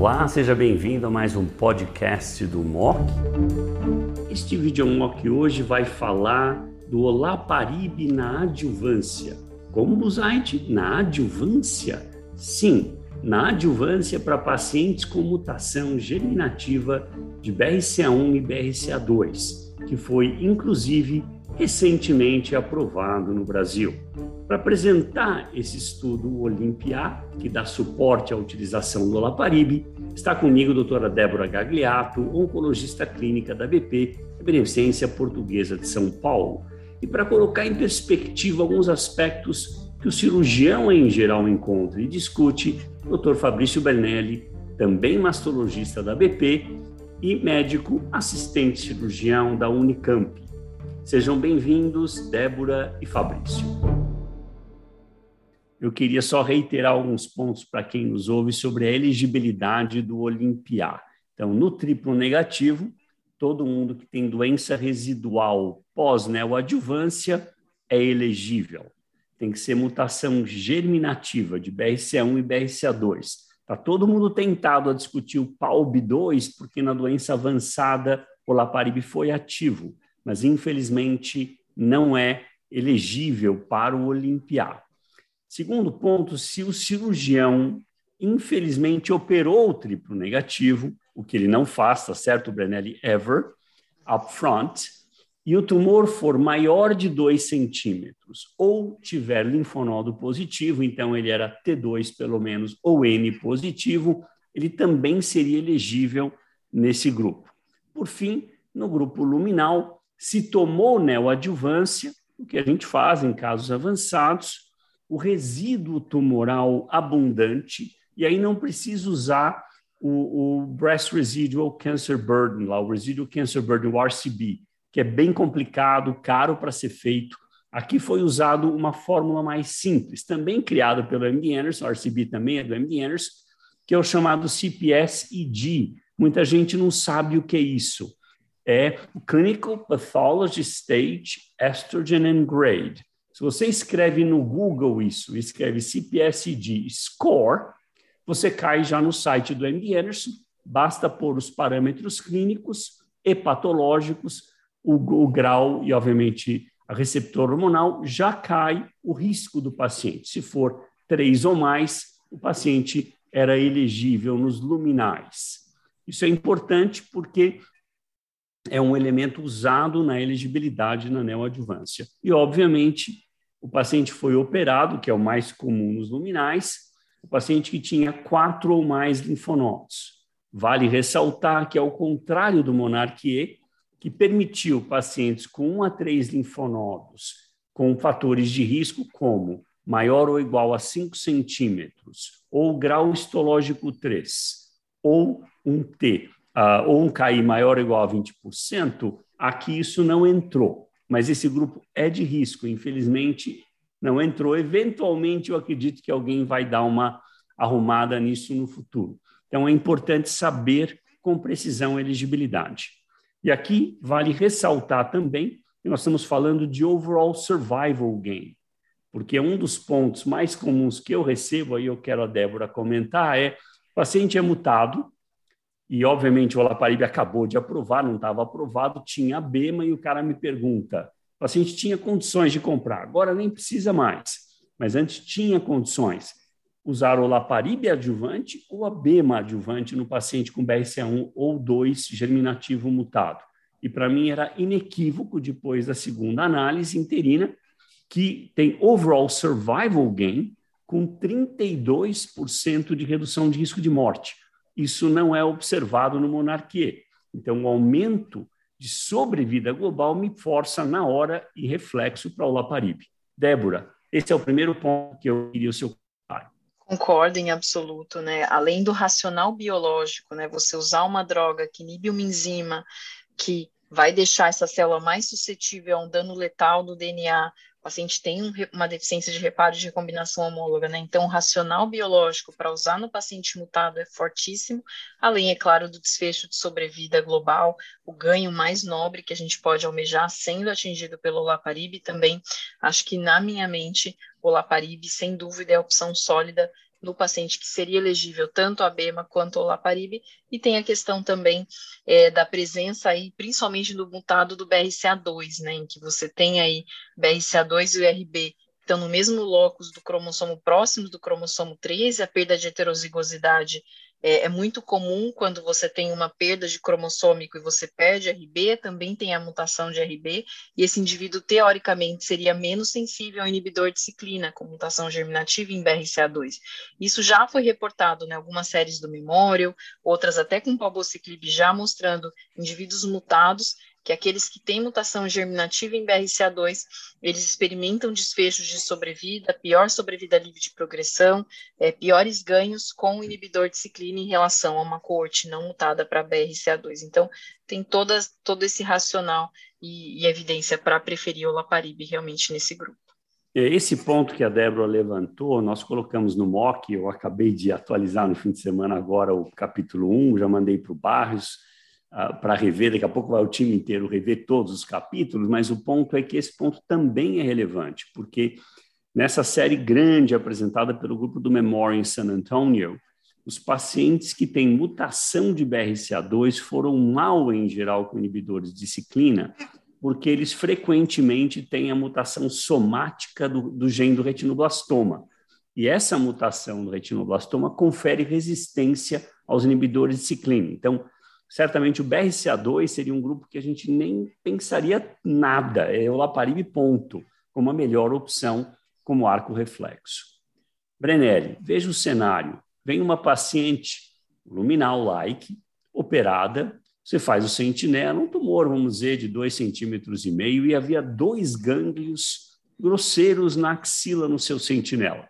Olá, seja bem-vindo a mais um podcast do MOC. Este vídeo MOC hoje vai falar do Olaparib na adjuvância. Como usar na adjuvância? Sim, na adjuvância para pacientes com mutação germinativa de BRCA1 e BRCA2, que foi inclusive recentemente aprovado no Brasil. Para apresentar esse estudo Olimpiar, que dá suporte à utilização do Olaparib, está comigo a doutora Débora Gagliato, oncologista clínica da BP, Beneficência Portuguesa de São Paulo. E para colocar em perspectiva alguns aspectos que o cirurgião em geral encontra e discute, Dr. Fabrício Bernelli, também mastologista da BP e médico assistente cirurgião da Unicamp. Sejam bem-vindos, Débora e Fabrício. Eu queria só reiterar alguns pontos para quem nos ouve sobre a elegibilidade do Olimpiar. Então, no triplo negativo, todo mundo que tem doença residual pós-neoadjuvância é elegível tem que ser mutação germinativa de BRCA1 e BRCA2. Está todo mundo tentado a discutir o PALB2, porque na doença avançada o Laparib foi ativo, mas infelizmente não é elegível para o Olimpiar. Segundo ponto, se o cirurgião infelizmente operou o triplo negativo, o que ele não faz, tá certo, Brenelli, ever, upfront, e o tumor for maior de 2 centímetros ou tiver linfonodo positivo, então ele era T2 pelo menos ou N positivo, ele também seria elegível nesse grupo. Por fim, no grupo luminal, se tomou neoadjuvância, o que a gente faz em casos avançados, o resíduo tumoral abundante, e aí não precisa usar o, o Breast Residual Cancer Burden, lá, o Residual Cancer Burden, o RCB, que é bem complicado, caro para ser feito. Aqui foi usado uma fórmula mais simples, também criada pelo MD Anderson, o RCB também é do MD Anderson, que é o chamado CPS-EG. Muita gente não sabe o que é isso. É Clinical Pathology Stage Estrogen and Grade. Se você escreve no Google isso, escreve CPS-EG Score, você cai já no site do MD Anderson, basta pôr os parâmetros clínicos e patológicos, o, o grau e, obviamente, a receptor hormonal, já cai o risco do paciente. Se for três ou mais, o paciente era elegível nos luminais. Isso é importante porque é um elemento usado na elegibilidade na neoadjuvância. E, obviamente, o paciente foi operado, que é o mais comum nos luminais, o paciente que tinha quatro ou mais linfonodos. Vale ressaltar que, ao contrário do Monarquie, que permitiu pacientes com 1 a 3 linfonodos com fatores de risco como maior ou igual a 5 centímetros, ou grau histológico 3, ou um T, uh, ou um KI maior ou igual a 20%, aqui isso não entrou. Mas esse grupo é de risco, infelizmente não entrou. Eventualmente, eu acredito que alguém vai dar uma arrumada nisso no futuro. Então, é importante saber com precisão a elegibilidade. E aqui vale ressaltar também que nós estamos falando de overall survival gain, porque um dos pontos mais comuns que eu recebo, aí eu quero a Débora comentar, é o paciente é mutado, e obviamente o Olaparib acabou de aprovar, não estava aprovado, tinha a BEMA, e o cara me pergunta, o paciente tinha condições de comprar, agora nem precisa mais, mas antes tinha condições usar o Laparib adjuvante ou a Bema adjuvante no paciente com BRCA1 ou 2 germinativo mutado. E para mim era inequívoco, depois da segunda análise interina, que tem overall survival gain com 32% de redução de risco de morte. Isso não é observado no Monarquie. Então, o aumento de sobrevida global me força na hora e reflexo para o Laparib. Débora, esse é o primeiro ponto que eu queria o seu Concordo em absoluto, né? Além do racional biológico, né? Você usar uma droga que inibe uma enzima que vai deixar essa célula mais suscetível a um dano letal do DNA, o paciente tem um, uma deficiência de reparo de recombinação homóloga, né? Então, o racional biológico para usar no paciente mutado é fortíssimo, além, é claro, do desfecho de sobrevida global, o ganho mais nobre que a gente pode almejar sendo atingido pelo Laparib também. Acho que, na minha mente, o Laparib, sem dúvida, é a opção sólida no paciente que seria elegível tanto a BEMA quanto o Laparibe, e tem a questão também é, da presença aí, principalmente do mutado do BRCA2, né, em que você tem aí BRCA2 e o RB estão no mesmo locus do cromossomo próximo do cromossomo 13, a perda de heterozigosidade é, é, muito comum quando você tem uma perda de cromossômico e você perde RB, também tem a mutação de RB, e esse indivíduo, teoricamente, seria menos sensível ao inibidor de ciclina, com mutação germinativa em BRCA2. Isso já foi reportado em né, algumas séries do Memorial, outras até com palbociclib já mostrando indivíduos mutados que aqueles que têm mutação germinativa em BRCA2, eles experimentam desfechos de sobrevida, pior sobrevida livre de progressão, é, piores ganhos com o inibidor de ciclina em relação a uma coorte não mutada para BRCA2. Então, tem todas, todo esse racional e, e evidência para preferir o Laparib realmente nesse grupo. É, esse ponto que a Débora levantou, nós colocamos no MOC, eu acabei de atualizar no fim de semana agora o capítulo 1, já mandei para o Barros, para rever, daqui a pouco vai o time inteiro rever todos os capítulos, mas o ponto é que esse ponto também é relevante, porque nessa série grande apresentada pelo grupo do Memorial em San Antonio, os pacientes que têm mutação de BRCA2 foram mal, em geral, com inibidores de ciclina, porque eles frequentemente têm a mutação somática do, do gene do retinoblastoma. E essa mutação do retinoblastoma confere resistência aos inibidores de ciclina. Então, certamente o BRCA2 seria um grupo que a gente nem pensaria nada, é o Laparibe ponto, como a melhor opção como arco reflexo. Brenelli, veja o cenário. Vem uma paciente luminal-like, operada, você faz o sentinela, um tumor, vamos dizer, de 2,5 centímetros e meio, e havia dois gânglios grosseiros na axila no seu sentinela.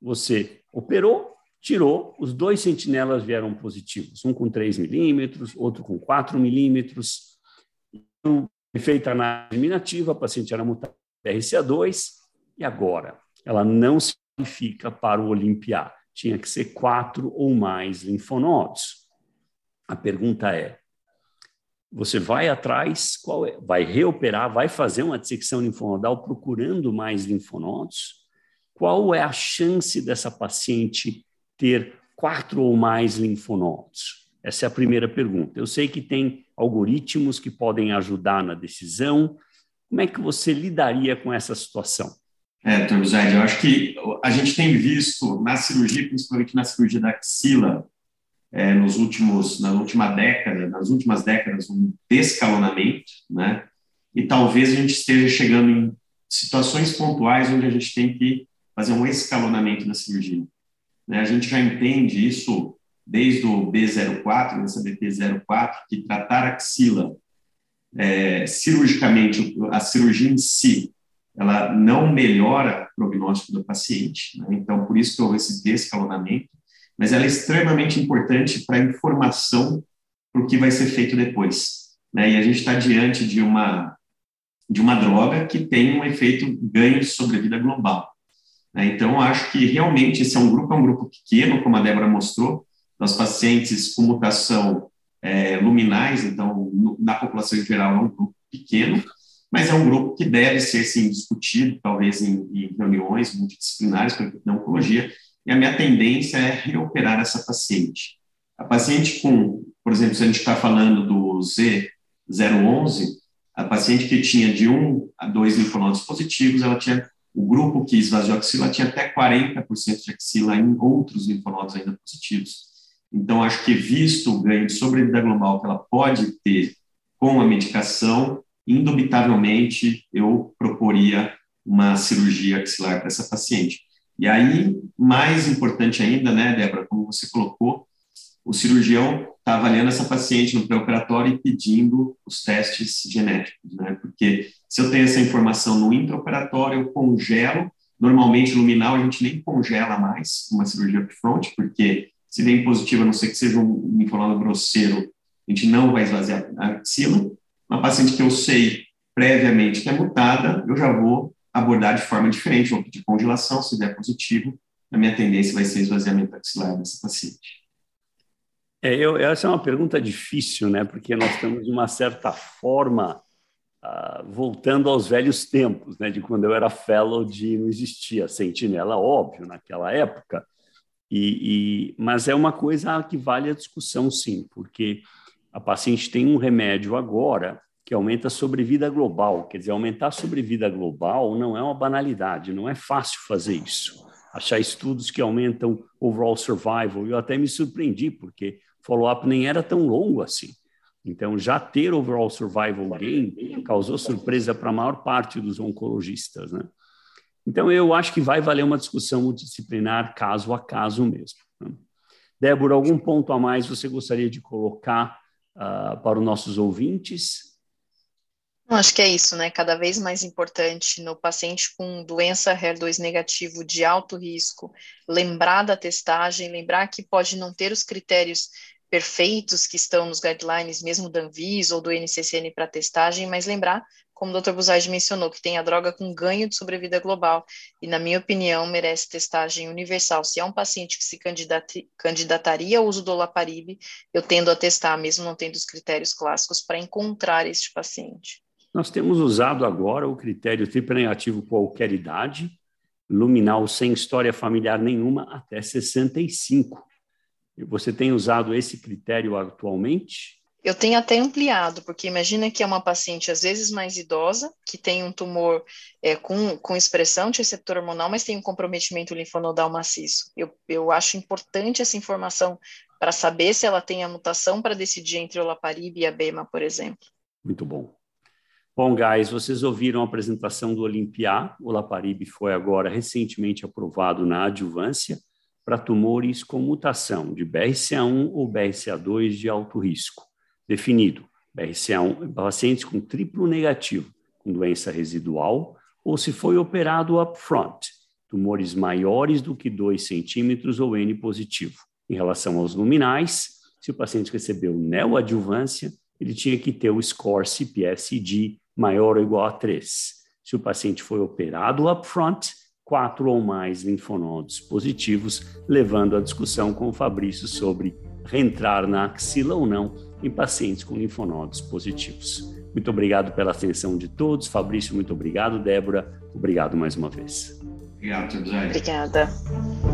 Você operou, tirou, os dois sentinelas vieram positivos, um com 3 milímetros, outro com 4 milímetros. Feita a análise eliminativa, a paciente era mutada RCA2, e agora? Ela não se qualifica para o Olimpiá. Tinha que ser quatro ou mais linfonodos. A pergunta é: você vai atrás, qual é? vai reoperar, vai fazer uma dissecção linfonodal procurando mais linfonodos? Qual é a chance dessa paciente ter quatro ou mais linfonodos? Essa é a primeira pergunta. Eu sei que tem algoritmos que podem ajudar na decisão. Como é que você lidaria com essa situação? É, Zé, eu acho que a gente tem visto na cirurgia, principalmente na cirurgia da axila, é, nos últimos, na última década, nas últimas décadas, um descalonamento, né? E talvez a gente esteja chegando em situações pontuais onde a gente tem que fazer um escalonamento da cirurgia. Né? A gente já entende isso desde o B04, nessa BT04, que tratar axila é, cirurgicamente, a cirurgia em si, ela não melhora o prognóstico do paciente. Né? Então, por isso que houve esse descalonamento, mas ela é extremamente importante para a informação para o que vai ser feito depois. Né? E a gente está diante de uma, de uma droga que tem um efeito ganho de sobrevida global. Né? Então, acho que realmente esse é um grupo, é um grupo pequeno, como a Débora mostrou, das pacientes com mutação é, luminais, então, no, na população em geral é um grupo pequeno, mas é um grupo que deve ser, sim, discutido, talvez em, em reuniões multidisciplinares na oncologia, e a minha tendência é reoperar essa paciente. A paciente com, por exemplo, se a gente está falando do Z011, a paciente que tinha de 1 a 2 linfonodos positivos, ela tinha o grupo que esvaziou a axila tinha até 40% de axila em outros linfonodos ainda positivos. Então, acho que visto o ganho de sobrevida global que ela pode ter com a medicação, indubitavelmente eu proporia uma cirurgia axilar para essa paciente. E aí, mais importante ainda, né, Débora, como você colocou, o cirurgião está avaliando essa paciente no pré-operatório e pedindo os testes genéticos, né? Porque se eu tenho essa informação no intraoperatório, eu congelo. Normalmente, luminal, a gente nem congela mais uma cirurgia upfront, porque se vem positiva, a não ser que seja um linfonodo grosseiro, a gente não vai esvaziar a axila. Uma paciente que eu sei previamente que é mutada, eu já vou abordar de forma diferente, vou pedir congelação, se der positivo, a minha tendência vai ser esvaziamento axilar dessa paciente. É, eu, essa é uma pergunta difícil, né? Porque nós estamos, de uma certa forma, uh, voltando aos velhos tempos, né? De quando eu era fellow de não existia sentinela, óbvio, naquela época. E, e, mas é uma coisa que vale a discussão, sim, porque a paciente tem um remédio agora que aumenta a sobrevida global. Quer dizer, aumentar a sobrevida global não é uma banalidade, não é fácil fazer isso. Achar estudos que aumentam overall survival, eu até me surpreendi, porque follow-up nem era tão longo assim. Então, já ter overall survival gain causou surpresa para a maior parte dos oncologistas, né? Então, eu acho que vai valer uma discussão multidisciplinar caso a caso mesmo. Né? Débora, algum ponto a mais você gostaria de colocar uh, para os nossos ouvintes? Acho que é isso, né? Cada vez mais importante no paciente com doença HER2 negativo de alto risco, lembrar da testagem, lembrar que pode não ter os critérios perfeitos que estão nos guidelines, mesmo da Anvis ou do NCCN para testagem, mas lembrar, como o Dr. Buzaide mencionou, que tem a droga com ganho de sobrevida global e, na minha opinião, merece testagem universal. Se é um paciente que se candidataria ao uso do Olaparib, eu tendo a testar, mesmo não tendo os critérios clássicos, para encontrar este paciente. Nós temos usado agora o critério triplo negativo qualquer idade, luminal sem história familiar nenhuma até 65. Você tem usado esse critério atualmente? Eu tenho até ampliado, porque imagina que é uma paciente às vezes mais idosa, que tem um tumor é, com, com expressão de receptor hormonal, mas tem um comprometimento linfonodal maciço. Eu, eu acho importante essa informação para saber se ela tem a mutação para decidir entre o Laparib e a BEMA, por exemplo. Muito bom. Bom, guys, vocês ouviram a apresentação do Olimpiá. O Laparib foi agora recentemente aprovado na adjuvância para tumores com mutação de BRCA1 ou BRCA2 de alto risco. Definido, BRCA1 pacientes com triplo negativo, com doença residual, ou se foi operado upfront, tumores maiores do que 2 centímetros ou N positivo. Em relação aos luminais, se o paciente recebeu neoadjuvância, ele tinha que ter o score CPS-ID maior ou igual a 3. Se o paciente foi operado upfront, quatro ou mais linfonodos positivos, levando a discussão com o Fabrício sobre reentrar na axila ou não em pacientes com linfonodos positivos. Muito obrigado pela atenção de todos. Fabrício, muito obrigado. Débora, obrigado mais uma vez. Obrigado. Obrigada.